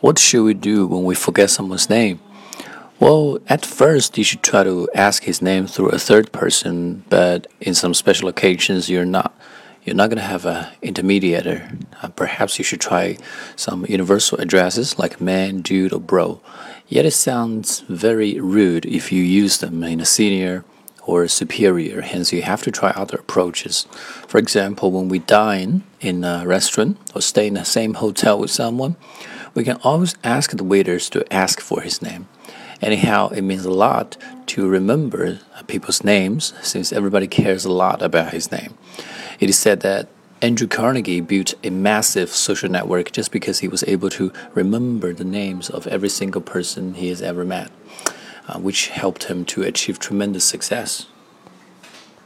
What should we do when we forget someone's name? Well, at first, you should try to ask his name through a third person, but in some special occasions, you're not. You're not going to have an intermediator. Uh, perhaps you should try some universal addresses like man, dude, or bro. Yet it sounds very rude if you use them in a senior or superior, hence, you have to try other approaches. For example, when we dine in a restaurant or stay in the same hotel with someone, we can always ask the waiters to ask for his name. Anyhow, it means a lot to remember people's names since everybody cares a lot about his name. It is said that Andrew Carnegie built a massive social network just because he was able to remember the names of every single person he has ever met uh, which helped him to achieve tremendous success.